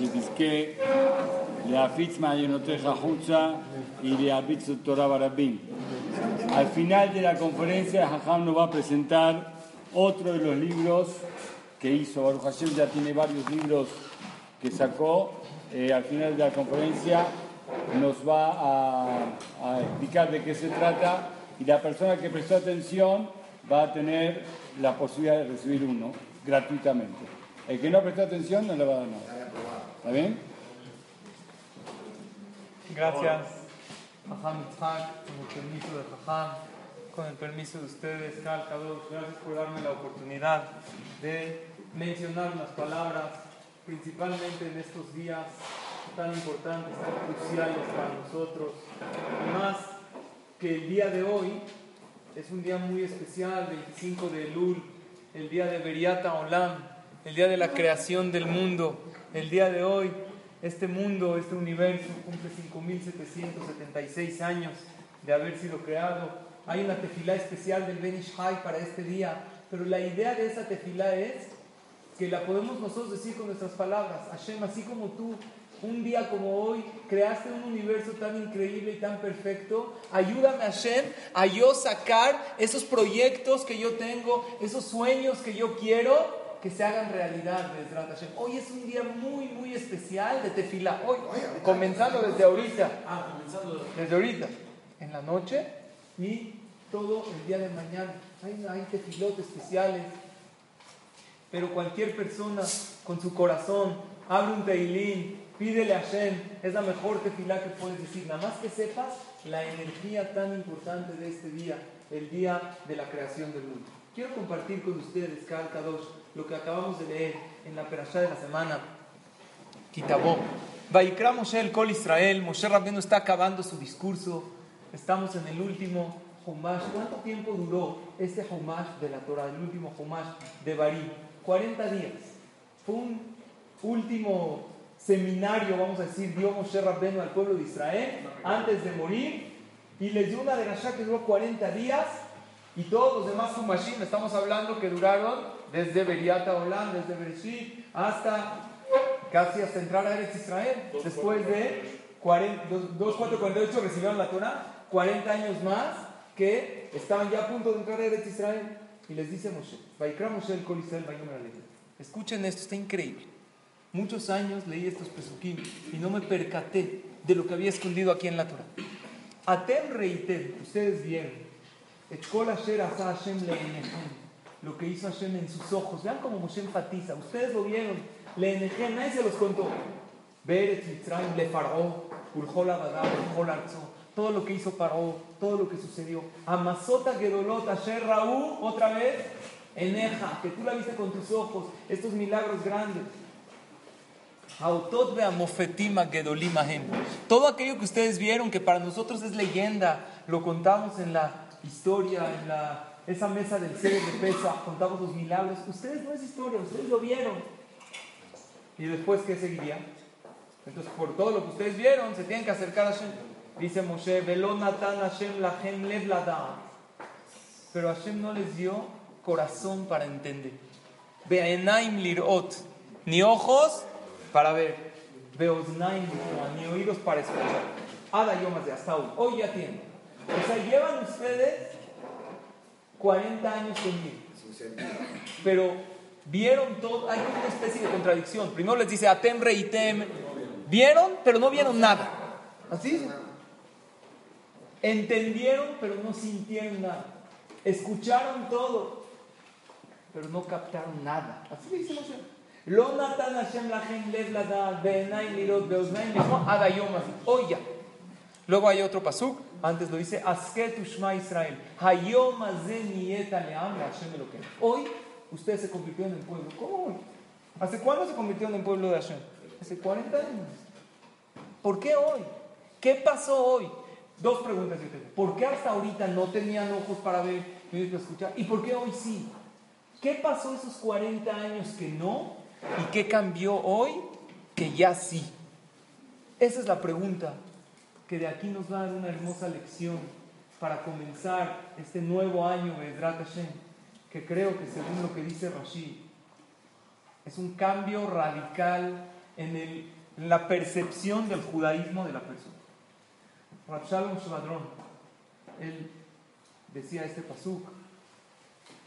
שתזכה להפיץ מעיינותיך החוצה y su Torah Barabim. Al final de la conferencia, Jajam nos va a presentar otro de los libros que hizo. Baruch Hashem ya tiene varios libros que sacó. Eh, al final de la conferencia nos va a, a explicar de qué se trata y la persona que prestó atención va a tener la posibilidad de recibir uno gratuitamente. El que no prestó atención no le va a dar nada. ¿Está bien? Gracias, Jajam Itzhak, con el permiso de Jajam, con el permiso de ustedes, Cal gracias por darme la oportunidad de mencionar unas palabras, principalmente en estos días tan importantes, tan cruciales para nosotros. Más que el día de hoy es un día muy especial, 25 de Elul, el día de Beriata Olam, el día de la creación del mundo. El día de hoy, este mundo, este universo cumple 5.776 años de haber sido creado. Hay una tefilá especial del Benish Hai para este día, pero la idea de esa tefilá es que la podemos nosotros decir con nuestras palabras. Hashem, así como tú un día como hoy creaste un universo tan increíble y tan perfecto. Ayúdame Hashem a yo sacar esos proyectos que yo tengo, esos sueños que yo quiero que se hagan realidad, Hashem. Hoy es un día muy, muy especial de tefila. Hoy, comenzando desde ahorita. Ah, comenzando desde ahorita. En la noche y todo el día de mañana. Hay, hay tefilot especiales. Pero cualquier persona con su corazón abre un teilín Pídele a Hashem, es la mejor tefilá que puedes decir. Nada más que sepas la energía tan importante de este día, el día de la creación del mundo. Quiero compartir con ustedes, Kal Kadosh, lo que acabamos de leer en la perashá de la semana, Kitabó. Vaikra Moshe el Kol Israel, Moshe Rabbeinu está acabando su discurso, estamos en el último Humash. ¿Cuánto tiempo duró este Humash de la Torah, el último Humash de Barí? 40 días. Fue un último seminario, vamos a decir, dio Moshe Rabbenu al pueblo de Israel antes de morir y les dio una derashá que duró 40 días y todos los demás Humashim, estamos hablando que duraron desde Beriata Olam, desde Bereshit hasta casi hasta entrar a Eretz Israel. Después de 2, 4, 48 recibieron la Torah, 40 años más que estaban ya a punto de entrar a Eretz Israel. Y les dice Moshe, Moshe el Escuchen esto, está increíble. Muchos años leí estos pesukim y no me percaté de lo que había escondido aquí en la Torah. Atem reitem, ustedes vieron. Lo que hizo Hashem en sus ojos. Vean cómo Moshe enfatiza. Ustedes lo vieron. Leenejem, nadie se los contó. Beretz Mitzrayim, le faró, todo lo que hizo Paró, todo lo que sucedió. Amasota Gedolot, Asher Raú, otra vez, Eneja, que tú la viste con tus ojos, estos milagros grandes. Todo aquello que ustedes vieron, que para nosotros es leyenda, lo contamos en la historia, en la, esa mesa del ser de pesa, contamos los milagros. Ustedes no es historia, ustedes lo vieron. ¿Y después qué seguiría? Entonces, por todo lo que ustedes vieron, se tienen que acercar a Hashem. Dice Moshe, Hashem lev Pero Hashem no les dio corazón para entender. Be'enaim lirot. Ni ojos para ver, Beoznaim ni oídos para escuchar. Ada yomas de hasta. Hoy ya tienen. O sea, llevan ustedes 40 años conmigo. Pero vieron todo, hay una especie de contradicción. Primero les dice Atem Reitem. Vieron, pero no vieron nada. Así Entendieron, pero no sintieron nada. Escucharon todo, pero no captaron nada. Así dice Moshe. Lo natan Hashem lachem lev ladad, be'enaim lirot, be'oznaim hayom Hoy ya. Luego hay otro pasuk, antes lo dice, asket ushma Israel, hayom. Hoy ustedes se convirtieron en pueblo. ¿Cómo hoy? ¿Hace cuándo se convirtieron en pueblo de Hashem? Hace 40 años. ¿Por qué hoy? ¿Qué pasó hoy? Dos preguntas yo tengo. ¿Por qué hasta ahorita no tenían ojos para ver, ni para escuchar? ¿Y por qué hoy sí? ¿Qué pasó esos 40 años que no? ¿Y qué cambió hoy que ya sí? Esa es la pregunta que de aquí nos va a dar una hermosa lección para comenzar este nuevo año de Hashem, que creo que según lo que dice Rashi, es un cambio radical en, la percepción del judaísmo de la persona. Rabshalom Shvadron, él decía este pasuk,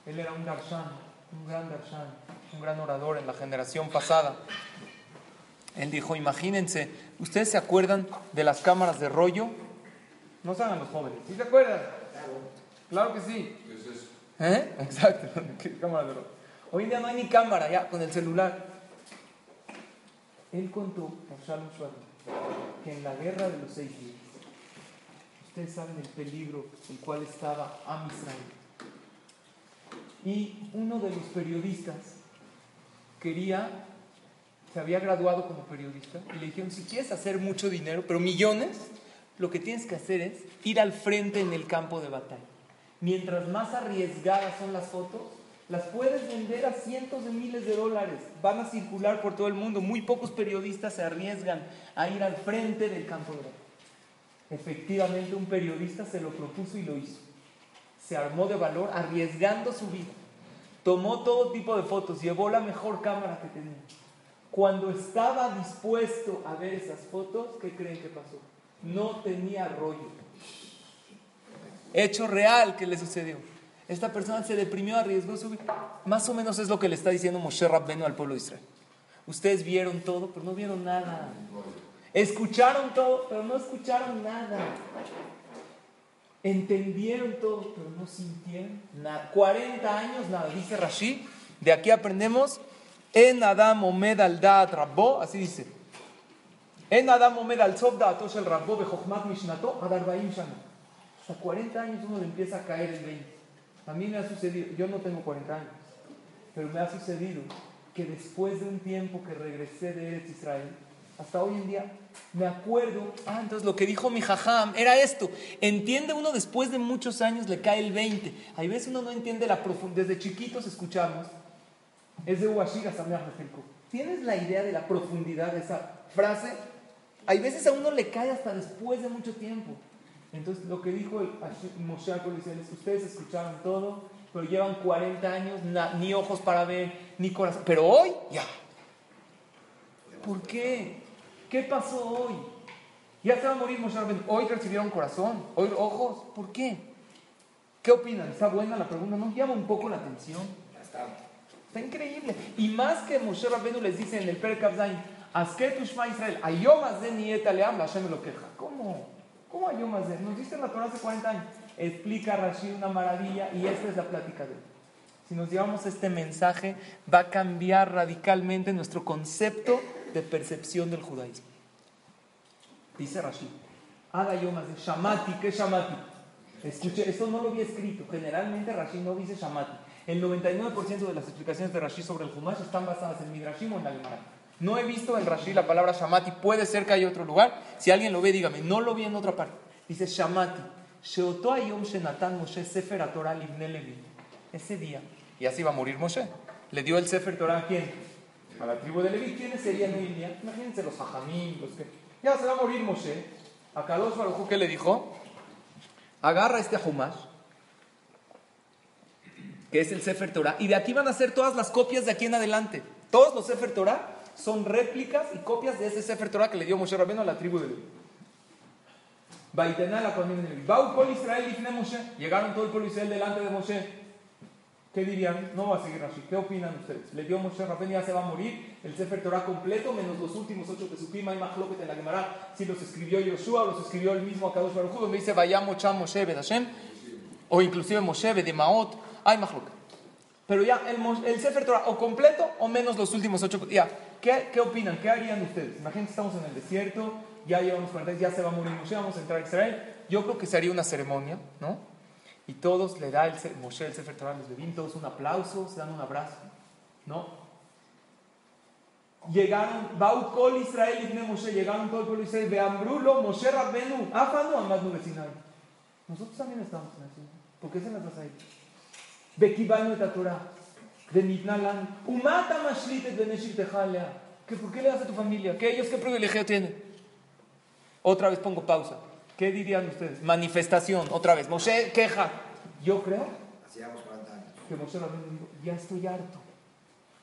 él era un darshan, un gran darshan, un gran orador en la generación pasada. Él dijo, imagínense, ¿ustedes se acuerdan de las cámaras de rollo? No saben los jóvenes, ¿sí se acuerdan? Claro que sí. ¿Eh? Exacto, cámara de rollo. Hoy en día no hay ni cámara, ya, con el celular. Él contó, Shalom que en la guerra de los seis días, ustedes saben el peligro en el cual estaba Am Y uno de los periodistas quería, se había graduado como periodista, y le dijeron, si quieres hacer mucho dinero, pero millones, lo que tienes que hacer es ir al frente en el campo de batalla. Mientras más arriesgadas son las fotos, las puedes vender a cientos de miles de dólares. Van a circular por todo el mundo. Muy pocos periodistas se arriesgan a ir al frente del campo de batalla. Efectivamente, un periodista se lo propuso y lo hizo. Se armó de valor arriesgando su vida. Tomó todo tipo de fotos, llevó la mejor cámara que tenía. Cuando estaba dispuesto a ver esas fotos, ¿qué creen que pasó? No tenía rollo. Hecho real que le sucedió. Esta persona se deprimió, arriesgó su vida. Más o menos es lo que le está diciendo Moshe Rabbenu al pueblo de Israel. Ustedes vieron todo, pero no vieron nada. Escucharon todo, pero no escucharon nada. Entendieron todo, pero no sintieron nada. 40 años, nada. Dice Rashi, de aquí aprendemos, en Adam Omed al Da'at Rabbo, así dice. En Adam Omed al Sof Da'atosh el Rabbo Bejochmat Mishnato Adarbaim Shana. Hasta 40 años uno le empieza a caer el 20. A mí me ha sucedido, yo no tengo 40 años, pero me ha sucedido que después de un tiempo que regresé de Eretz Israel, hasta hoy en día, me acuerdo, ah, entonces lo que dijo mi jajam era esto. Entiende uno después de muchos años, le cae el 20. Hay veces uno no entiende la profundidad. Desde chiquitos escuchamos, es de Uashiga ¿Tienes la idea de la profundidad de esa frase? Hay veces a uno le cae hasta después de mucho tiempo. Entonces, lo que dijo el Moshe es: ustedes escucharon todo, pero llevan 40 años, ni ojos para ver, ni corazón. Pero hoy, ya. ¿Por qué? ¿Qué pasó hoy? Ya se va a morir Moshe Hoy recibieron corazón, hoy ojos. ¿Por qué? ¿Qué opinan? ¿Está buena la pregunta? ¿No llama un poco la atención? Está, está increíble. Y más que Moshe Rabbeinu les dice en el Perkab Zain, Asketu Shma Israel, Ayomas de Nieta Leam, Hashem lo queja. ¿Cómo? ¿Cómo Ayomas de? Nos dice la Torah hace 40 años. Explica Rashi una maravilla y esta es la plática de él. Si nos llevamos este mensaje, va a cambiar radicalmente nuestro concepto de percepción del judaísmo. Dice Rashi, haga yo más de Shamati, ¿qué Shamati? Escuche, esto no lo había escrito. Generalmente Rashi no dice Shamati. El 99% de las explicaciones de Rashi sobre el Humash están basadas en Midrashim o en la Gemara. No he visto en Rashi la palabra Shamati. Puede ser que haya otro lugar. Si alguien lo ve, dígame. No lo vi en otra parte. Dice Shamati. Moshe sefer Torah Ese día, y así va a morir Moshe. Le dio el sefer Torah a quién? a la tribu de Leví. ¿Quiénes serían hoy en día? Imagínense los hajamim, los que... Ya se va a morir Moshe. A Kadosh Baruj ¿qué le dijo? Agarra este Humash, que es el Sefer Torah, y de aquí van a ser todas las copias de aquí en adelante. Todos los Sefer Torah son réplicas y copias de ese Sefer Torah que le dio Moshe Rabbeinu a la tribu de Leví. Y. Llegaron todo el pueblo Israel delante de Moshe. ¿Qué dirían? No va a seguir así. ¿Qué opinan ustedes? Le dio Moshe Rabén, ya se va a morir. El Sefer Torah completo, menos los últimos ocho que supima hay Mahloket en la Gemara. Si los escribió Yoshua los escribió el mismo Akadosh Baruj donde dice Vayamo Cham Moshe Bedashem, o inclusive Moshe de Maot, hay Mahloket. Pero ya, el, el, Sefer Torah, o completo o menos los últimos ocho. Ya, ¿qué, ¿qué opinan? ¿Qué harían ustedes? Imagínense, estamos en el desierto, ya llevamos 40 ya se va a morir Moshe, vamos a entrar a Israel. Yo creo que se haría una ceremonia, ¿no? Y todos le da el Moshe el Sefer Torah, les todos un aplauso, se dan un abrazo. ¿No? Llegaron, Baukol Israel y Moshe, llegaron todo el pueblo de Israel, Beambrulo, Moshe Rabbenu, Afanu, Vecinal. Nosotros también estamos en eso. ¿Por qué se nos pasa ahí? Bekibanu et Torah, de Mitnalan, Umata Mashlitet de Neshik Tejalea. ¿Que ¿Por qué le das a tu familia? ¿Que ellos qué privilegio tienen? Otra vez pongo pausa. ¿Qué dirían ustedes? Manifestación, otra vez. Moshe queja. Yo creo que Moshe dijo, ya estoy harto.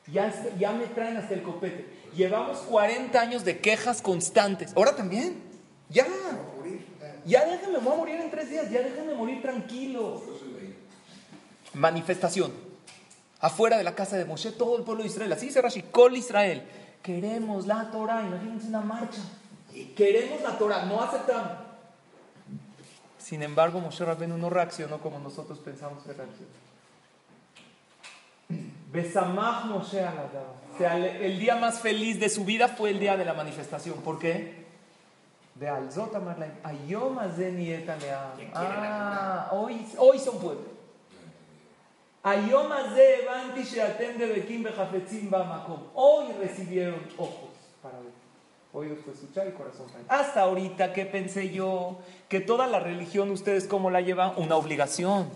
Ya, ya me traen hasta el copete. Llevamos 40 años de quejas constantes. Ahora también. Ya. Ya déjenme, voy a morir en tres días. Ya déjenme morir tranquilo. Manifestación. Afuera de la casa de Moshe, todo el pueblo de Israel. Así dice Rashi, Col Israel. Queremos la Torah. Imagínense una marcha. Queremos la Torah, no aceptamos. Sin embargo, Moshe Rabbeinu no reaccionó como nosotros pensamos que reaccionó. Besamach Moshe O sea, el día más feliz de su vida fue el día de la manifestación. ¿Por qué? De Alzot Ayom Ah, hoy, hoy son pueblo. Hoy recibieron ojos para ver. Oídos para escuchar y corazón para Hasta ahorita, ¿qué pensé yo? Que toda la religión, ¿ustedes cómo la llevan? Una obligación,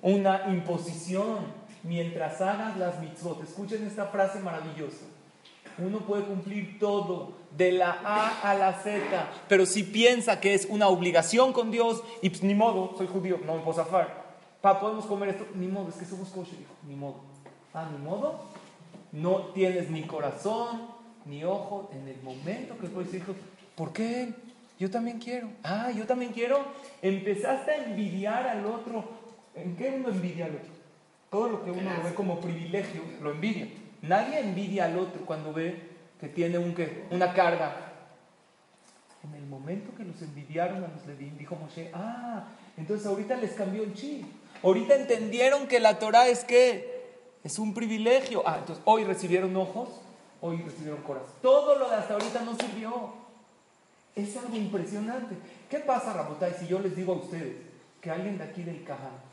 una imposición mientras hagas las mitzvot. Escuchen esta frase maravillosa. Uno puede cumplir todo, de la A a la Z, pero si piensa que es una obligación con Dios, y pues ni modo, soy judío, no me puedo zafar. Pa, podemos comer esto, ni modo, es que somos kosher, ni modo. Ah, ni modo. No tienes ni corazón, ni ojo. En el momento que puedes decir, ¿por qué Yo también quiero. Ah, yo también quiero. Empezaste a envidiar al otro. ¿En qué uno envidia al otro? Todo lo que uno ve como privilegio lo envidia. Nadie envidia al otro cuando ve que tiene un, una carga. En el momento que los envidiaron a los Levín, dijo Moshe, ah, entonces ahorita les cambió el chi. Ahorita entendieron que la Torah es que es un privilegio. Ah, entonces hoy recibieron ojos, hoy recibieron corazón. Todo lo de hasta ahorita no sirvió. Es algo impresionante. ¿Qué pasa, Rabotay, si yo les digo a ustedes que alguien de aquí del Caján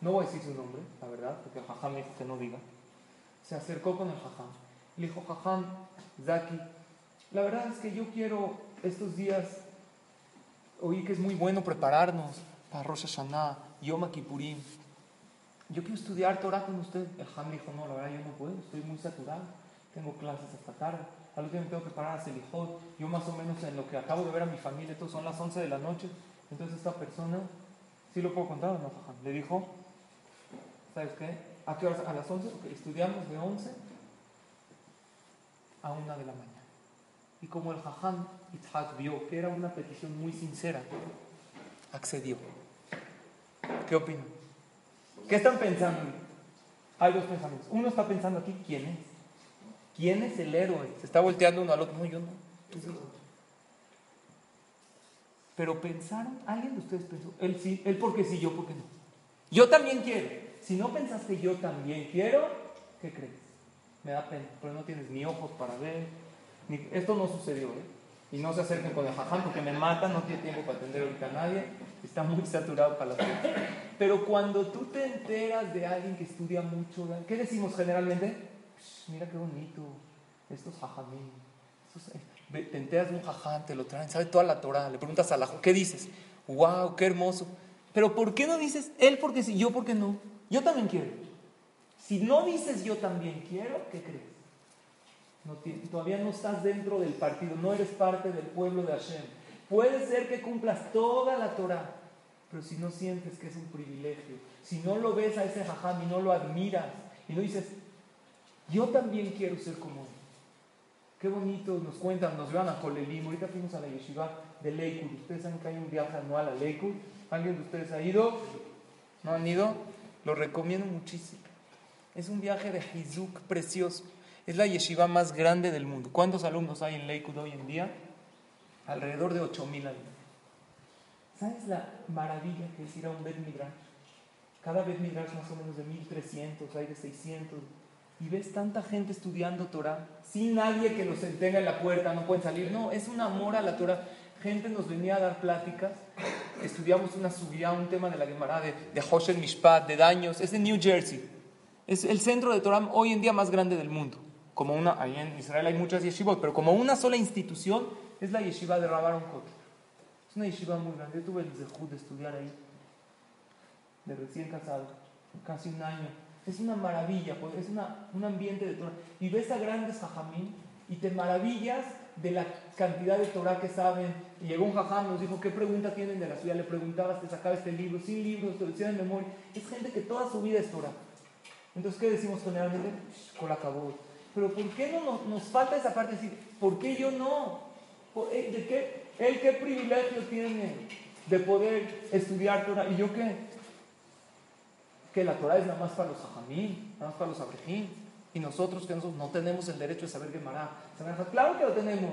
no voy a decir su nombre, la verdad, porque el jajam me dijo que no diga. Se acercó con el jajam. Le dijo, jajam, Zaki, la verdad es que yo quiero estos días, oí que es muy bueno prepararnos para Rosh Hashanah, Yom Kippurim. Yo quiero estudiar Torah con usted. El jajam dijo, no, la verdad yo no puedo, estoy muy saturado. Tengo clases hasta tarde. Al último tengo que parar a Selijot. Yo más o menos en lo que acabo de ver a mi familia, esto son las 11 de la noche. Entonces esta persona, ¿sí lo puedo contar o no? Le dijo, ¿Sabes qué? ¿A qué horas? A las 11, estudiamos de 11 a 1 de la mañana. Y como el Jajam Itzhak vio que era una petición muy sincera, accedió. ¿Qué opinan? ¿Qué están pensando? Hay dos pensamientos. Uno está pensando aquí, ¿quién es? ¿Quién es el héroe? Se está volteando uno al otro. No, yo no. Pero pensaron, alguien de ustedes pensó, él sí, él porque sí, yo porque no. Yo también quiero. Si no pensaste yo también quiero, ¿qué crees? Me da pena, pero no tienes ni ojos para ver. Esto no sucedió, ¿eh? Y no se acerquen con el jajam porque me matan, no tiene tiempo para atender ahorita a nadie, está muy saturado para la cosas. Pero cuando tú te enteras de alguien que estudia mucho, ¿qué decimos generalmente? Mira qué bonito, estos jajamín. Eh, te enteras de un jajam, te lo traen, sabe toda la Torah, le preguntas a la ¿qué dices? ¡Wow, qué hermoso! Pero ¿por qué no dices él porque sí, yo porque no? Yo también quiero. Si no dices yo también quiero, ¿qué crees? Todavía no estás dentro del partido, no eres parte del pueblo de Hashem. Puede ser que cumplas toda la Torah, pero si no sientes que es un privilegio, si no lo ves a ese jajam y no lo admiras y no dices, yo también quiero ser como él. Qué bonito nos cuentan, nos llevan a Kolelim. Ahorita fuimos a la yeshiva de Leikud. Ustedes saben que hay un viaje anual a Leikud. ¿Alguien de ustedes ha ido? ¿No han ido? Lo recomiendo muchísimo. Es un viaje de Hizuk precioso. Es la yeshiva más grande del mundo. ¿Cuántos alumnos hay en Lakewood hoy en día? Alrededor de 8000 alumnos. ¿Sabes la maravilla que es ir a un Bet Midrash? Cada Bet Midrash más o menos de 1300, hay de 600. Y ves tanta gente estudiando Torah, sin nadie que los tenga en la puerta, no pueden salir. No, es un amor a la Torah. Gente nos venía a dar pláticas estudiamos una subida, un tema de la Gemara de, de Hoshen Mishpat, de daños, es de New Jersey. Es el centro de Torah hoy en día más grande del mundo. Como una, ahí en Israel hay muchas yeshivot, pero como una sola institución es la yeshiva de Rabbaron Kotel. Es una yeshiva muy grande. Yo tuve el zehut de estudiar ahí, de recién casado, casi un año. Es una maravilla, pues, es una, un ambiente de Torah. Y ves a grandes jajamín y te maravillas de la cantidad de Torah que saben. Y llegó un jajam, nos dijo, ¿qué pregunta tienen de la ciudad? Le preguntabas, te sacaba este libro, sin libros, te decía de memoria. Es gente que toda su vida es Torah. Entonces, ¿qué decimos generalmente? La Pero ¿por qué no nos, nos, falta esa parte de decir, ¿por qué yo no? Eh, ¿De qué, ¿Él qué privilegio tiene de poder estudiar Torah? ¿Y yo qué? Que la Torah es nada más para los ajamí, nada más para los abrejim. Y nosotros que nosotros no tenemos el derecho de saber mará. Claro que lo tenemos.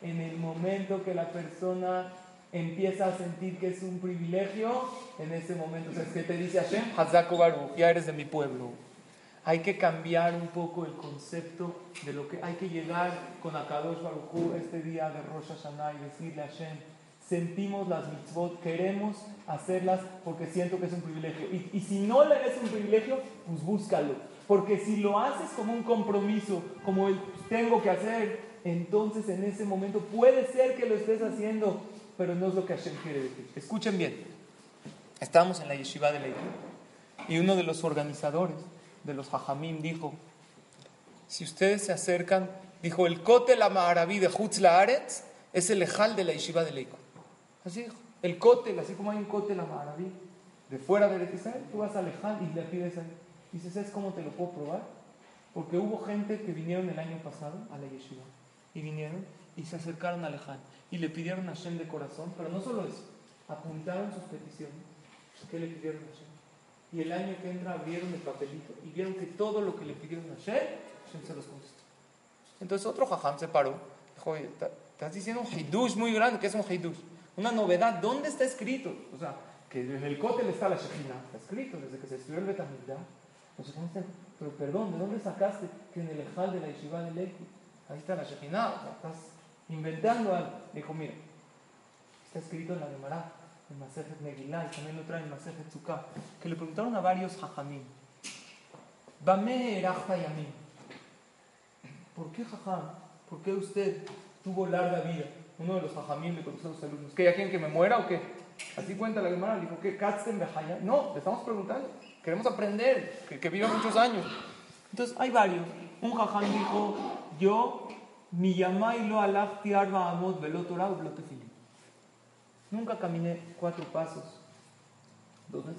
En el momento que la persona empieza a sentir que es un privilegio, en ese momento, ¿sabes qué te dice Hashem? Hazako Baruch, ya eres de mi pueblo. Hay que cambiar un poco el concepto de lo que hay que llegar con Akadosh Baruch este día de Rosh Hashanah y decirle a Hashem, sentimos las mitzvot, queremos hacerlas porque siento que es un privilegio. Y, y si no le es un privilegio, pues búscalo. Porque si lo haces como un compromiso, como el tengo que hacer, entonces en ese momento puede ser que lo estés haciendo pero no es lo que Hashem quiere decir. Escuchen bien. Estamos en la yeshiva de Leite y uno de los organizadores de los Hajamim dijo, si ustedes se acercan, dijo, el Kotel Amaraví de Hutz Laaretz es el lejal de la yeshiva de Leiko. Así dijo. El Kotel, así como hay un Kotel Amaraví de fuera de Israel, tú vas al lejal y le pides a él. Dices, ¿sabes cómo te lo puedo probar? Porque hubo gente que vinieron el año pasado a la yeshiva y vinieron y se acercaron a lejal y le pidieron a Hashem de corazón, pero no solo eso, apuntaron sus peticiones. ¿Qué le pidieron a Hashem? Y el año que entra abrieron el papelito y vieron que todo lo que le pidieron a Hashem, Hashem se los contestó. Entonces otro jajam se paró, dijo, estás diciendo un hidush muy grande, ¿qué es un hidush? Una novedad, ¿dónde está escrito? O sea, que en el cótel está la Shekhinah, está escrito desde que se estudió el Betamildah. Pero perdón, ¿de dónde sacaste que en el Ejal de la Yeshiva de Leku, ahí está la Shekhinah? Estás inventando algo. Dijo, mira, está escrito en la Gemara, en Masejet Megillah, y también lo trae en Masejet Tzukah, que le preguntaron a varios hajamim, Bame Yamim, ¿por qué jajam? ¿Por qué usted tuvo larga vida? Uno de los hajamim le contestó a los alumnos, ¿que ya quieren que me muera o qué? Así cuenta la Gemara, dijo, ¿qué? ¿Katzten Behaya? No, le estamos preguntando, queremos aprender, que, que viva muchos años. Entonces, hay varios. Un jajam dijo, yo mi yamai lo alachti arba amot Nunca caminé cuatro pasos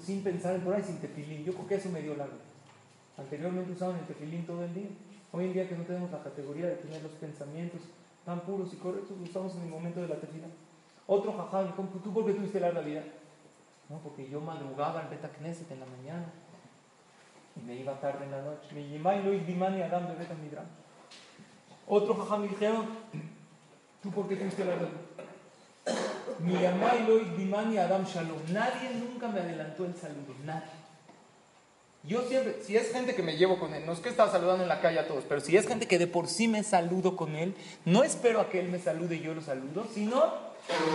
sin pensar en Torah y sin tefilín. Yo creo que eso me dio largo. Anteriormente usaban el tefilín todo el día. Hoy en día que no tenemos la categoría de tener los pensamientos tan puros y correctos, lo usamos en el momento de la tefila. Otro jajam, ¿tú por qué tuviste larga vida? No, porque yo madrugaba en Beta Knesset en la mañana y me iba tarde en la noche. Mi yimai lo dimani adam de Beta Midrash. Otro jajam me dijeron, ¿tú por qué tuviste la verdad? Dimani Adam Shalom. Nadie nunca me adelantó el saludo, nadie. Yo siempre, si es gente que me llevo con él, no es que estaba saludando en la calle a todos, pero si es gente que de por sí me saludo con él, no espero a que él me salude y yo lo saludo, sino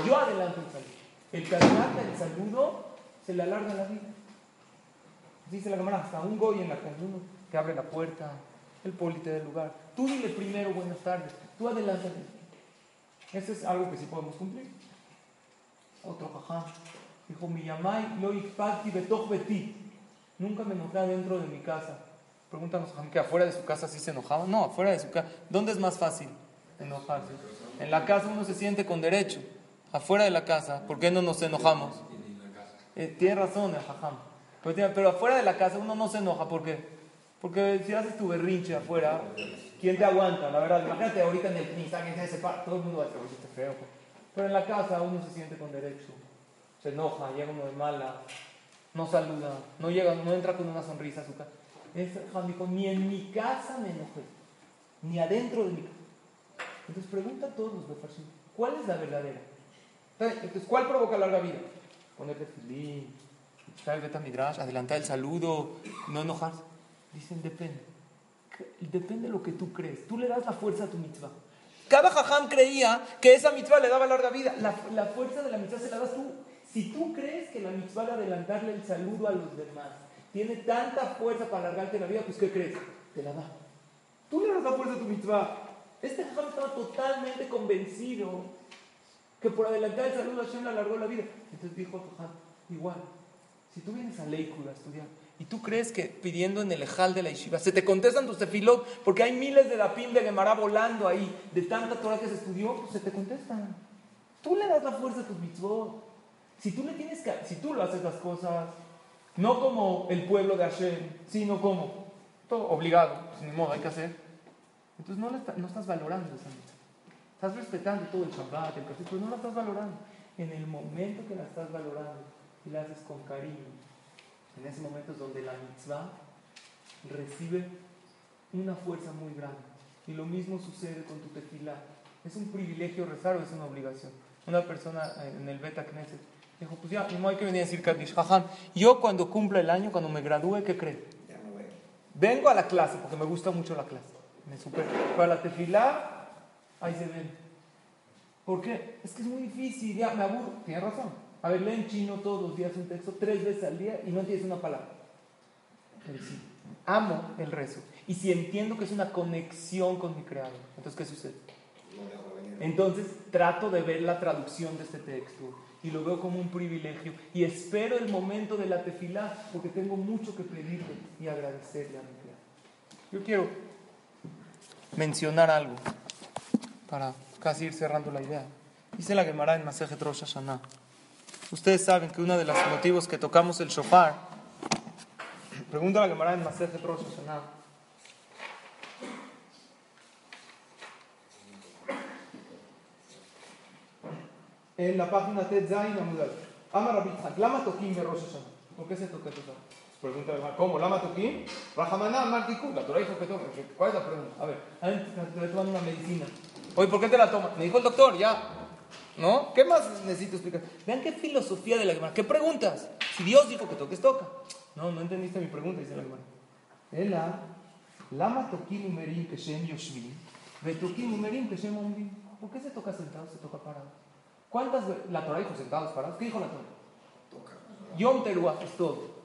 yo adelanto el saludo. El que adelanta el saludo se le alarga la vida. Dice la cámara, hasta un goy en la uno que abre la puerta, el polite del lugar. Tú dile primero buenas tardes, tú adelántate. Eso es algo que sí podemos cumplir. Otro jajá dijo, mi yamai lo betoch beti. Nunca me enojé dentro de mi casa. Pregúntanos, que afuera de su casa sí se enojaba. No, afuera de su casa. ¿Dónde es más fácil enojarse? En la casa uno se siente con derecho. Afuera de la casa, ¿por qué no nos enojamos? Eh, tiene razón el. Pero, afuera de la casa uno no se enoja. ¿Por qué? Porque si haces tu berrinche afuera, ¿quién te aguanta? La verdad, imagínate ahorita en el alguien se separa, todo el mundo va a decir, feo. Pues". Pero en la casa uno se siente con derecho, se enoja, llega uno de mala, no saluda, no llega, no entra con una sonrisa a su casa. Es, dijo, ni en mi casa me enojé, ni adentro de mi casa. Entonces pregunta a todos los befarshim, ¿cuál es la verdadera? Entonces, ¿cuál provoca larga vida? Ponerte filín, adelantar el saludo, no enojarse. Dicen, depende. Depende de lo que tú crees. Tú le das la fuerza a tu mitzvah. Cada jajam creía que esa mitzvah le daba larga vida. La, fuerza de la mitzvah se la das tú. Si tú crees que la mitzvah de adelantarle el saludo a los demás tiene tanta fuerza para alargarte la vida, pues ¿qué crees? Te la da. Tú le das la fuerza a tu mitzvah. Este jajam estaba totalmente convencido que por adelantar el saludo a Hashem le alargó la vida. Entonces dijo jajam, igual, si tú vienes a Leikud a estudiar, y tú crees que pidiendo en el ejal de la yeshiva se te contestan tus tefilot, porque hay miles de dapim de Gemara volando ahí, de tanta Torah que se estudió, pues se te contestan. Tú le das la fuerza a tus mitzvot. Si tú le tienes que, si tú lo haces las cosas, no como el pueblo de Hashem, sino como todo obligado, sin pues, modo, hay que hacer. Entonces no, estás valorando esa mitzvah. Estás respetando todo el Shabbat, el café, pero no la estás valorando. En el momento que la estás valorando y la haces con cariño, en ese momento es donde la mitzvah recibe una fuerza muy grande. Y lo mismo sucede con tu tefilá. ¿Es un privilegio rezar o es una obligación? Una persona en el Beta Knesset dijo, pues ya, no hay que venir a decir Kaddish. Jajam, yo cuando cumpla el año, cuando me gradúe, ¿qué cree? Vengo a la clase, porque me gusta mucho la clase. Me super... Para la tefilá, ahí se ven. ¿Por qué? Es que es muy difícil, ya me aburro. Tienes razón. A ver, leen chino todos los días un texto, tres veces al día y no tienes una palabra. Pero sí, amo el rezo. Y si entiendo que es una conexión con mi creador, entonces ¿qué sucede? Entonces trato de ver la traducción de este texto y lo veo como un privilegio y espero el momento de la tefilá porque tengo mucho que pedirle y agradecerle a mi creador. Yo quiero mencionar algo para casi ir cerrando la idea. Dice la Gemara en Masejet Rosh Hashanah. Ustedes saben que uno de los motivos que tocamos el shofar, pregunta la Gemara en Masejet Rosh Hashanah. En la página Ted Zain Amudal. Ama Rabbi Lama Tokim de Rosh Hashanah. ¿Por qué se toca el shofar? Pregunta ¿cómo? ¿Lama Tokim? Rahamana Martiku. La Torah dijo que toque. ¿Cuál es la pregunta? A ver, te toman una medicina. Oye, ¿por qué te la tomas? Me dijo el doctor, ya. ¿No? ¿Qué más necesito explicar? Vean qué filosofía de la Gemara. ¿Qué preguntas? Si Dios dijo que toques, toca. No, no entendiste mi pregunta, dice la Gemara. Ela, lama tokim umerim keshem yoshvim, vetokim umerim keshem omrim. ¿Por qué se toca sentado, se toca parado? ¿Cuántas La Torah dijo sentados, parados. ¿Qué dijo la Torah? Toca. Yom teruah, es todo.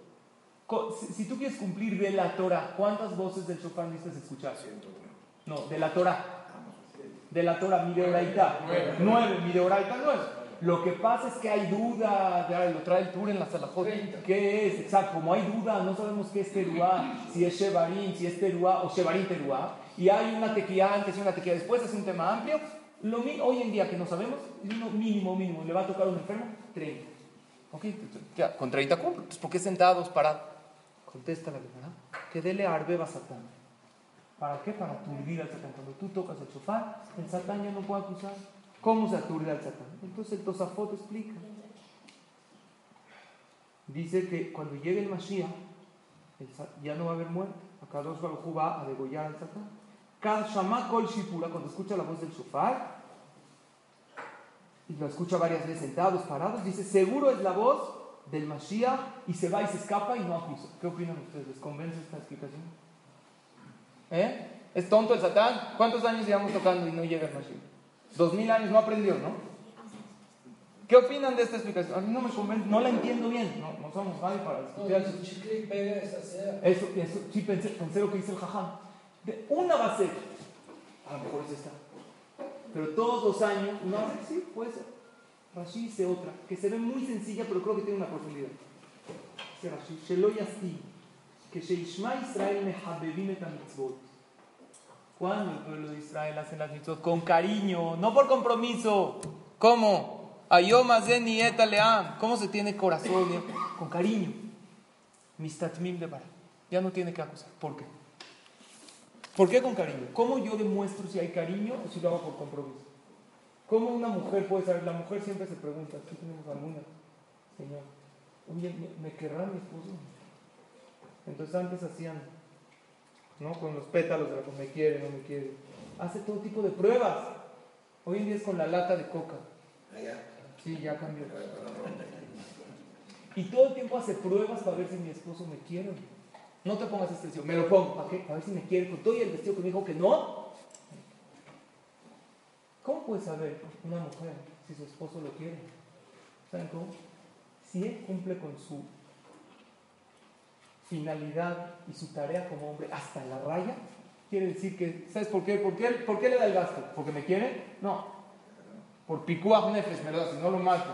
Si, tú quieres cumplir de la Torah, ¿cuántas voces del shofar necesitas escuchar? No, de la Torah de la Torah, Mideoraita. Nueve, Mideoraita nueve. Lo que pasa es que hay duda, lo trae el tour en la Salahot. ¿Qué es? Exacto, como hay duda, no sabemos qué es Teruá, si es Shevarín, si es Teruá o Shevarín Teruá. Y hay una tequía antes y una tequía después, es un tema amplio. Lo, hoy en día que no sabemos, mínimo, mínimo, le va a tocar a un enfermo 30. ¿Ok? Ya, con 30 cumple. Entonces, ¿por qué sentados para Contesta la verdad. Que dele arbe Satán. ¿Para qué? Para aturdir al satán. Cuando tú tocas el sofá, el satán ya no puede acusar. ¿Cómo se aturde al satán? Entonces el Tosafot explica. Dice que cuando llegue el Mashiach, ya no va a haber muerte. Acá dos va a degollar al satán. Cada Kol Shipura, cuando escucha la voz del sofá, y lo escucha varias veces sentados, parados, dice, seguro es la voz del Mashiach y se va y se escapa y no acusa. ¿Qué opinan ustedes? ¿Les convence esta explicación? ¿Eh? ¿Es tonto el Satán? ¿Cuántos años llevamos tocando y no llega el Mashiach? Dos mil años no aprendió, ¿no? ¿Qué opinan de esta explicación? A mí no me convence, no la entiendo bien. No, no somos nadie para discutir. eso, eso, sí, pensé, pensé lo que dice el jajam. De una va a ser, a lo mejor es esta. Pero todos los años, una va a ser, sí, puede ser. Rashi dice otra, que se ve muy sencilla, pero creo que tiene una profundidad. Dice Rashi, Sheloy que Israel Cuando el pueblo de Israel hace las mitzvot con cariño, no por compromiso. ¿Cómo? ¿Cómo se tiene corazón? Con cariño. Mistatmim de Ya no tiene que acusar. ¿Por qué? ¿Por qué con cariño? ¿Cómo yo demuestro si hay cariño o si lo hago por compromiso? ¿Cómo una mujer puede saber? La mujer siempre se pregunta, aquí tenemos alguna, señor, oye, ¿me, ¿me querrá mi esposo? Entonces antes hacían, ¿no? Con los pétalos de la me quiere, no me quiere. Hace todo tipo de pruebas. Hoy en día es con la lata de coca. Sí, ya cambió. Y todo el tiempo hace pruebas para ver si mi esposo me quiere. No te pongas este vestido, me lo pongo. ¿Para qué? Para ver si me quiere. Con todo y el vestido que me dijo que no. ¿Cómo puede saber una mujer si su esposo lo quiere? ¿Saben cómo? Si él cumple con su finalidad y su tarea como hombre hasta la raya, quiere decir que, ¿sabes por qué? ¿Por qué, por qué le da el gasto? ¿Porque me quiere? No. Por picuaj nefes me lo si no lo mato.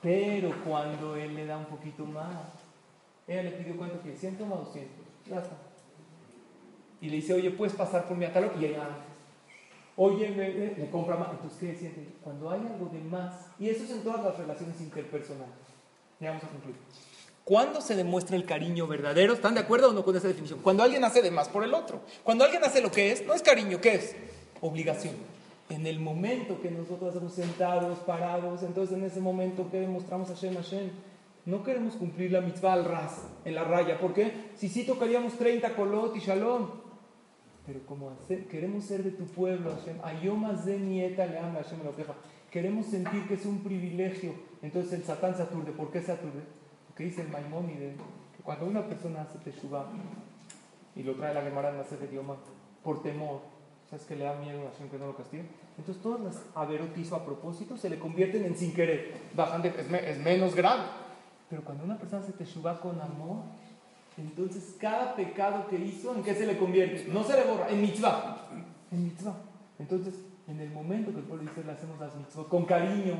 Pero cuando él le da un poquito más, ella le pidió cuánto que 100 toma 200, ya. Y le dice, oye, puedes pasar por mi atalón y ella. Oye, me, le compra más. Entonces, ¿qué siente? Cuando hay algo de más, y eso es en todas las relaciones interpersonales. Ya vamos a concluir. ¿Cuándo se demuestra el cariño verdadero? ¿Están de acuerdo o no con esa definición? Cuando alguien hace de más por el otro. Cuando alguien hace lo que es, no es cariño, ¿qué es? Obligación. En el momento que nosotros estamos sentados, parados, entonces en ese momento que demostramos a Hashem, Hashem, no queremos cumplir la mitzvah al ras, en la raya. ¿Por qué? Si sí tocaríamos 30 kolot y shalom. Pero como queremos ser de tu pueblo, Hashem, ayomas de nieta le ama Hashem lo queja. Queremos sentir que es un privilegio. Entonces el satán se aturde. ¿Por qué se aturde? Porque dice el Maimónide que cuando una persona hace teshuvah y lo trae la Gemara en la de idioma por temor, ¿sabes que le da miedo a Hashem que no lo castigue? Entonces todas las averot hizo a propósito se le convierten en sin querer. Bajan de, es, es menos grave. Pero cuando una persona se teshuva con amor, entonces cada pecado que hizo, ¿en qué se le convierte? No se le borra, en mitzvah. En mitzvah. Entonces, en el momento que el pueblo dice, le hacemos las mitzvah con cariño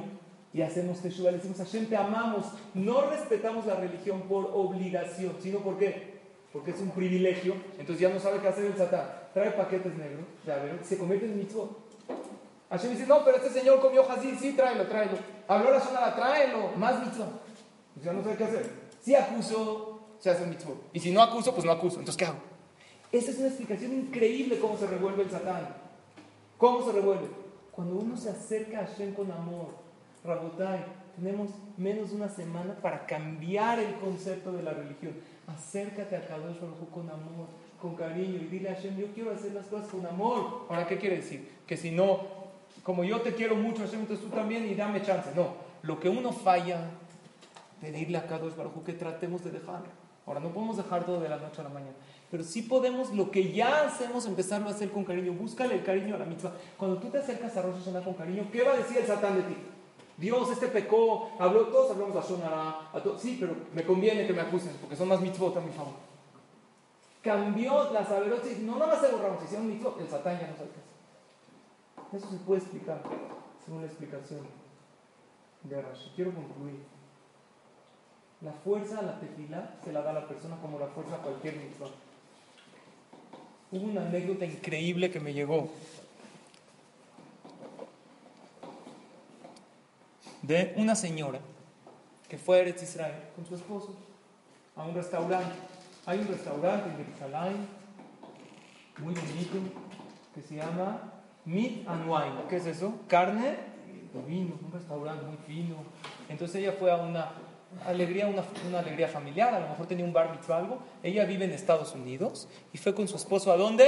y hacemos teshuva, le decimos, Hashem, te amamos. No respetamos la religión por obligación, sino por qué? Porque es un privilegio. Entonces ya no sabe qué hacer el satán. Trae paquetes negros, ya ver, se convierte en mitzvah. Hashem dice, no, pero este señor comió jazir, sí, tráelo, tráelo. Habló la zona, tráelo, más mitzvah. O sea, no sé qué hacer. Si acuso, se hace un mitzvot. Y si no acuso, pues no acuso. Entonces, ¿qué hago? Esa es una explicación increíble cómo se revuelve el Satán. ¿Cómo se revuelve? Cuando uno se acerca a Hashem con amor, Rabotai, tenemos menos de una semana para cambiar el concepto de la religión. Acércate a Kadosh Baruj con amor, con cariño y dile a Hashem, yo quiero hacer las cosas con amor. Ahora, ¿qué quiere decir? Que si no, como yo te quiero mucho, Hashem, entonces tú también y dame chance. No, lo que uno falla pedirle a Kadosh Baruj que tratemos de dejar. Ahora, no podemos dejar todo de la noche a la mañana, pero sí podemos lo que ya hacemos, empezarlo a hacer con cariño. Búscale el cariño a la mitzvah. Cuando tú te acercas a Rosh Hashanah con cariño, ¿qué va a decir el Satán de ti? Dios, este pecó, habló, todos hablamos a Shonara, a sí, pero me conviene que me acusen, porque son más mitzvot a mi favor. Cambió las y no nada más se borraron, se hicieron mitzvot, el Satán ya no sabe qué Eso se puede explicar, según la explicación de Rashi. Quiero concluir. La fuerza a la tefila se la da a la persona como la fuerza a cualquier mitzvah. Hubo una anécdota increíble que me llegó de una señora que fue a Eretz Israel con su esposo a un restaurante. Hay un restaurante en Jerusalén muy bonito que se llama Meat and Wine. ¿Qué es eso? Carne y vino, un restaurante muy fino. Entonces ella fue a una alegría, una, una, alegría familiar, a lo mejor tenía un bar mitzvah algo. Ella vive en Estados Unidos y fue con su esposo a dónde?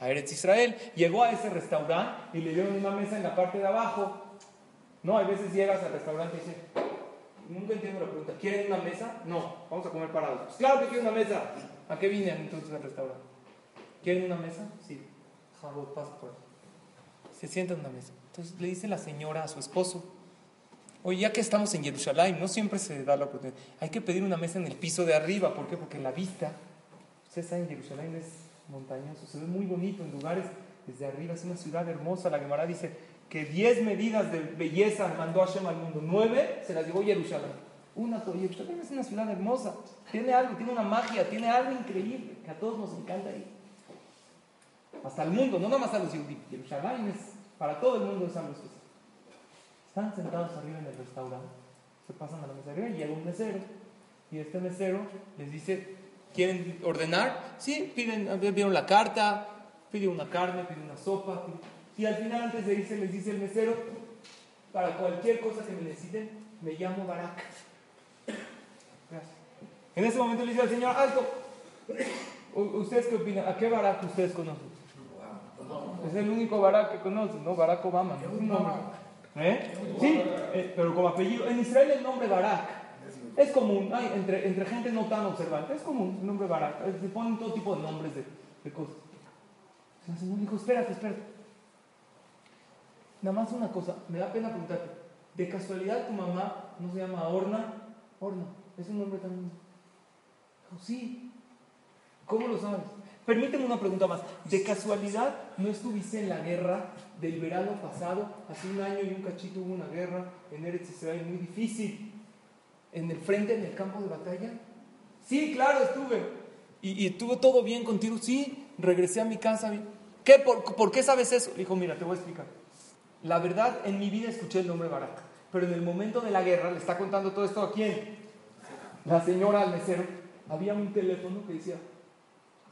A Eretz Israel. Llegó a ese restaurante y le dieron una mesa en la parte de abajo. No, hay veces llegas al restaurante y dices, nunca entiendo la pregunta, ¿quieren una mesa? No, vamos a comer parados. Pues claro que quiero una mesa. ¿A qué vine entonces al restaurante? ¿Quieren una mesa? Sí. Jabot, pasa por Se sienta en una mesa. Entonces le dice la señora a su esposo, Oye, ya que estamos en Jerusalén, no siempre se da la oportunidad. Hay que pedir una mesa en el piso de arriba. ¿Por qué? Porque la vista, ustedes saben, Jerusalén es montañoso, se ve muy bonito en lugares desde arriba. Es una ciudad hermosa. La Gemara dice que 10 medidas de belleza mandó Hashem al mundo. 9 se las llevó Jerusalén. Una Jerusalén es una ciudad hermosa. Tiene algo, tiene una magia, tiene algo increíble que a todos nos encanta ir. Hasta el mundo, no nada más a los judíos. Jerusalén es para todo el mundo es algo especial. Están sentados arriba en el restaurante, se pasan a la mesa arriba y llega un mesero. Y este mesero les dice, ¿quieren ordenar? Sí, piden, vieron la carta, piden una carne, piden una sopa. Y al final, antes de irse, les dice el mesero, para cualquier cosa que me necesiten, me llamo Barak. Gracias. En ese momento le dice al Señor, alto. ¿Ustedes qué opinan? ¿A qué Barak ustedes conocen? Es el único Barak que conocen, ¿no? Barack Obama. ¿no? Es un nombre. ¿Eh? Sí, eh, pero como apellido. En Israel el nombre Barak es común. Hay, entre, entre gente no tan observante, es común el nombre Barak. Se ponen todo tipo de nombres de, de cosas. El Señor dijo: Espérate, espérate. Nada más una cosa, me da pena preguntarte. ¿De casualidad tu mamá no se llama Orna? Orna, es un nombre tan. sí. ¿Cómo lo sabes? Permíteme una pregunta más. ¿De casualidad no estuviste en la guerra del verano pasado? Hace un año y un cachito hubo una guerra en Eretz Israel muy difícil. ¿En el frente, en el campo de batalla? Sí, claro, estuve. ¿Y, estuvo todo bien contigo? Sí, regresé a mi casa. ¿Qué, por, qué sabes eso? Dijo, mira, te voy a explicar. La verdad, en mi vida escuché el nombre Barak. Pero en el momento de la guerra, ¿le está contando todo esto a quién? la señora al mesero, había un teléfono que decía,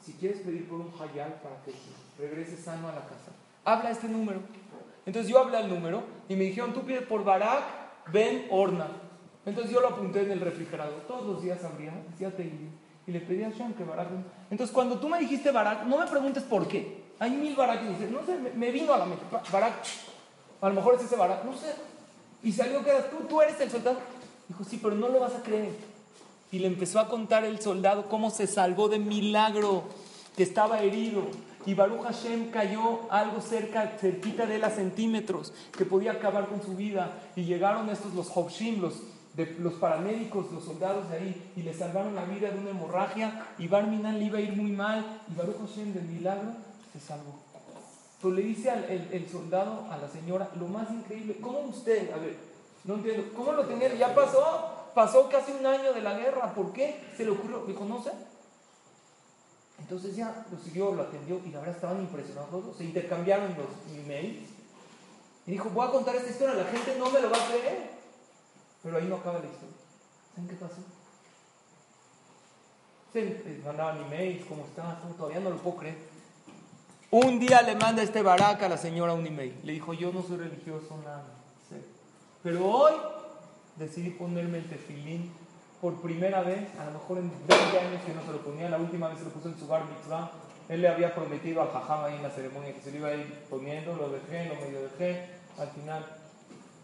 si quieres pedir por un hayal para que regrese sano a la casa, habla este número. Entonces yo hablé al número y me dijeron, tú pides por Barak Ben Orna. Entonces yo lo apunté en el refrigerador. Todos los días abría, decía y le pedí a Shem que Barak. Entonces cuando tú me dijiste Barak, no me preguntes por qué. Hay mil Barak y dices, no sé, me, vino a la mente. Barak, a lo mejor es ese Barak, no sé. Y salió que tú, tú eres el soldado. Dijo, sí, pero no lo vas a creer. Y le empezó a contar el soldado cómo se salvó de milagro, que estaba herido. Y Baruch Hashem cayó algo cerca, cerquita de él a centímetros, que podía acabar con su vida. Y llegaron estos, los Hobshim, los, de, los paramédicos, los soldados de ahí, y le salvaron la vida de una hemorragia. Y Barminan le iba a ir muy mal. Y Baruch Hashem, del milagro, se salvó. Le dice al el, soldado a la señora, lo más increíble, ¿cómo usted, a ver, no entiendo, ¿cómo lo tenía? Ya pasó, pasó casi un año de la guerra, ¿por qué se le ocurrió? ¿Me conoce? Entonces ya lo siguió, lo atendió y la verdad estaban impresionados todos. Se intercambiaron los emails y dijo, voy a contar esta historia, la gente no me lo va a creer. Pero ahí no acaba la historia. ¿Saben qué pasó? Se mandaban emails, ¿cómo estás? Todavía no lo puedo creer. Un día le manda este baraca a la señora un email. Le dijo, yo no soy religioso, nada. Pero hoy decidí ponerme el tefilín por primera vez, a lo mejor en 20 años que no se lo ponía, la última vez se lo puso en su bar mitzvah, él le había prometido al jajam ahí en la ceremonia que se lo iba a ir poniendo, lo dejé, lo medio dejé, al final,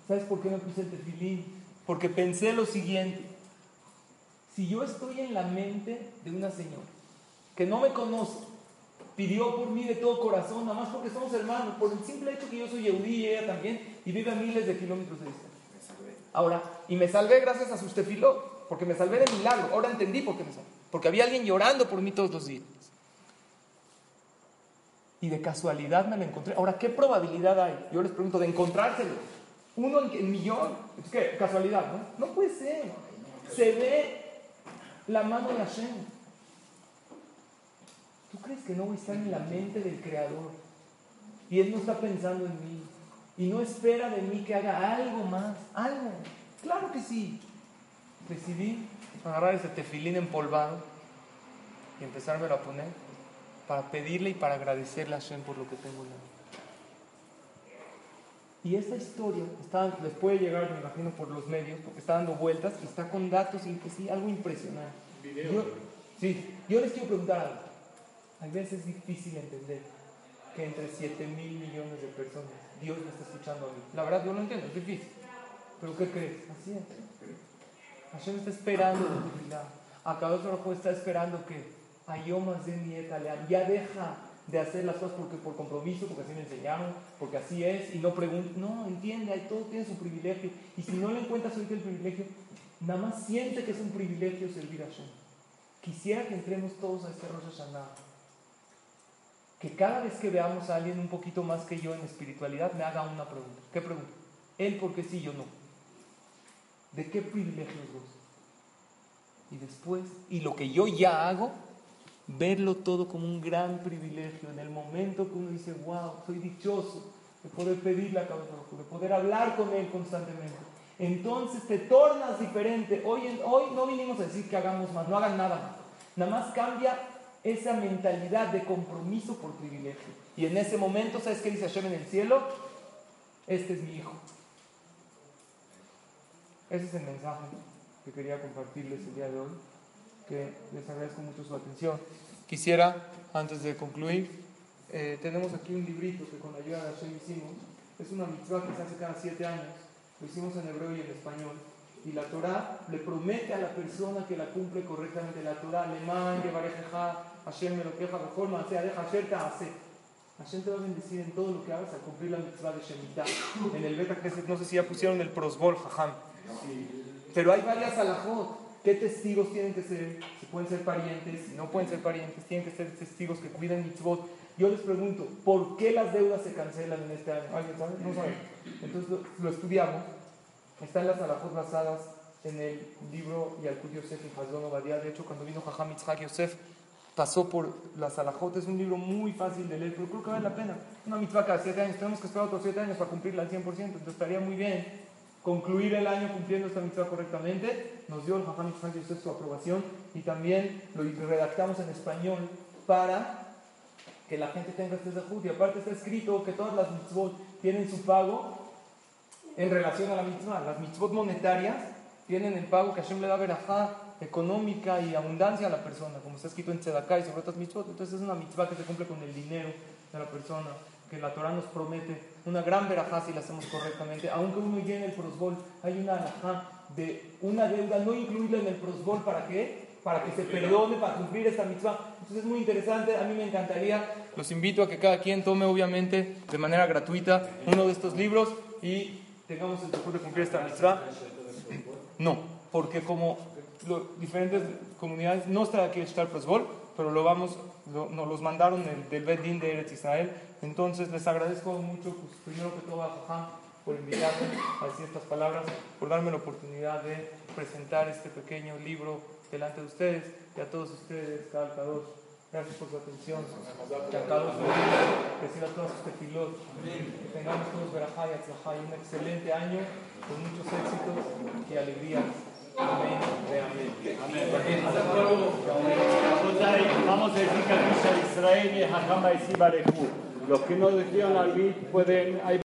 ¿sabes por qué no puse el tefilín? Porque pensé lo siguiente, si yo estoy en la mente de una señora que no me conoce, pidió por mí de todo corazón, nada más porque somos hermanos, por el simple hecho que yo soy Yehudi y ella también, y vive a miles de kilómetros de distancia. Ahora, y me salvé gracias a sus tefilot porque me salvé de milagro. Ahora entendí por qué me salvé. Porque había alguien llorando por mí todos los días. Y de casualidad me lo encontré. Ahora, ¿qué probabilidad hay? Yo les pregunto, de encontrárselo. Uno en, millón. Es que casualidad, ¿no? No puede ser. Se ve la mano de Hashem. ¿Tú crees que no voy a estar en la mente del Creador? Y Él no está pensando en mí. Y no espera de mí que haga algo más. Algo. Claro que sí decidí agarrar ese tefilín empolvado y empezármelo a poner para pedirle y para agradecerle a Hashem por lo que tengo Y esta historia está, les puede llegar, me imagino, por los medios, porque está dando vueltas y está con datos, y sí, algo impresionante. Yo, sí, yo les quiero preguntar algo. A veces es difícil entender que entre 7 mil millones de personas Dios me está escuchando a mí. La verdad, yo no entiendo, es difícil. Pero ¿qué crees? Así es. Hashem está esperando vida. Akadosh está esperando que Ayomas de nieta ya deja de hacer las cosas porque por compromiso, porque así me enseñaron, porque así es, y no pregunta, no, entiende, todo tiene su privilegio, y si no le encuentras ahorita el privilegio, nada más siente que es un privilegio servir a Hashem. Quisiera que entremos todos a este Rosh Hashanah, que cada vez que veamos a alguien un poquito más que yo en espiritualidad, me haga una pregunta. ¿Qué pregunta? Él porque sí, yo no. ¿De qué privilegios gozo? Y después, y lo que yo ya hago, verlo todo como un gran privilegio. En el momento que uno dice, wow, soy dichoso de poder pedirle a cabeza de poder hablar con Él constantemente. Entonces te tornas diferente. Hoy, hoy no vinimos a decir que hagamos más, no hagan nada más. Nada más cambia esa mentalidad de compromiso por privilegio. Y en ese momento, ¿sabes qué dice Hashem en el cielo? Este es mi hijo. Ese es el mensaje que quería compartirles el día de hoy, que les agradezco mucho su atención. Quisiera, antes de concluir, eh, tenemos aquí un librito que con la ayuda de Hashem hicimos. Es una mitzvah que se hace cada siete años. Lo hicimos en hebreo y en español. Y la Torah le promete a la persona que la cumple correctamente. La Torah, alemán, llevarejeja, Hashem me lo queja, reforma, sea, deja, te hace. Hashem te va a bendecir en todo lo que hagas a cumplir la mitzvah de Shemitah. En el Beta no sé si ya pusieron el prosbol, jajam. Pero hay varias alajot. ¿Qué testigos tienen que ser? Si pueden ser parientes, si no pueden ser parientes, tienen que ser testigos que cuiden mitzvot. Yo les pregunto, ¿por qué las deudas se cancelan en este año? ¿Alguien sabe? No sabe. Entonces lo, estudiamos. Están las alajot basadas en el libro Yalkut Yosef y Hazon Obadiah. De hecho, cuando vino Jajam Yitzhak Yosef, pasó por las alajot. Es un libro muy fácil de leer, pero creo que vale la pena. Una mitzvah cada siete años. Tenemos que esperar otros siete años para cumplirla al 100%. Entonces estaría muy bien concluir el año cumpliendo esta mitzvah correctamente. Nos dio el Jajam Yitzhak Yosef su aprobación y también lo redactamos en español para que la gente tenga este zehut. Y aparte está escrito que todas las mitzvot tienen su pago en relación a la mitzvah. Las mitzvot monetarias tienen el pago que Hashem le da verajá económica y abundancia a la persona, como está escrito en Tzedakah y sobre otras mitzvot. Entonces es una mitzvah que se cumple con el dinero de la persona, que la Torah nos promete una gran verajá si la hacemos correctamente. Aunque uno llene el prosbol, hay una alajá de una deuda no incluirla en el prosbol para qué? Para que se perdone, para cumplir esta mitzvah. Entonces es muy interesante, a mí me encantaría, los invito a que cada quien tome obviamente de manera gratuita uno de estos libros y tengamos el deseo de cumplir esta mitzvah. No, porque como diferentes comunidades no está aquí el Shtar Prosbol, pero lo vamos, nos los mandaron del, del Bedín de Eretz Israel. Entonces les agradezco mucho, pues, primero que todo a Jajam por invitarme a decir estas palabras, por darme la oportunidad de presentar este pequeño libro delante de ustedes y a todos ustedes, cada dos. Gracias por su atención. Que a cada uno reciba todos sus tefilot. Que tengamos todos verajá y un excelente año con muchos éxitos y alegrías. Amén. Vamos a decir que Israel Hajam Los que no dijeron al pueden...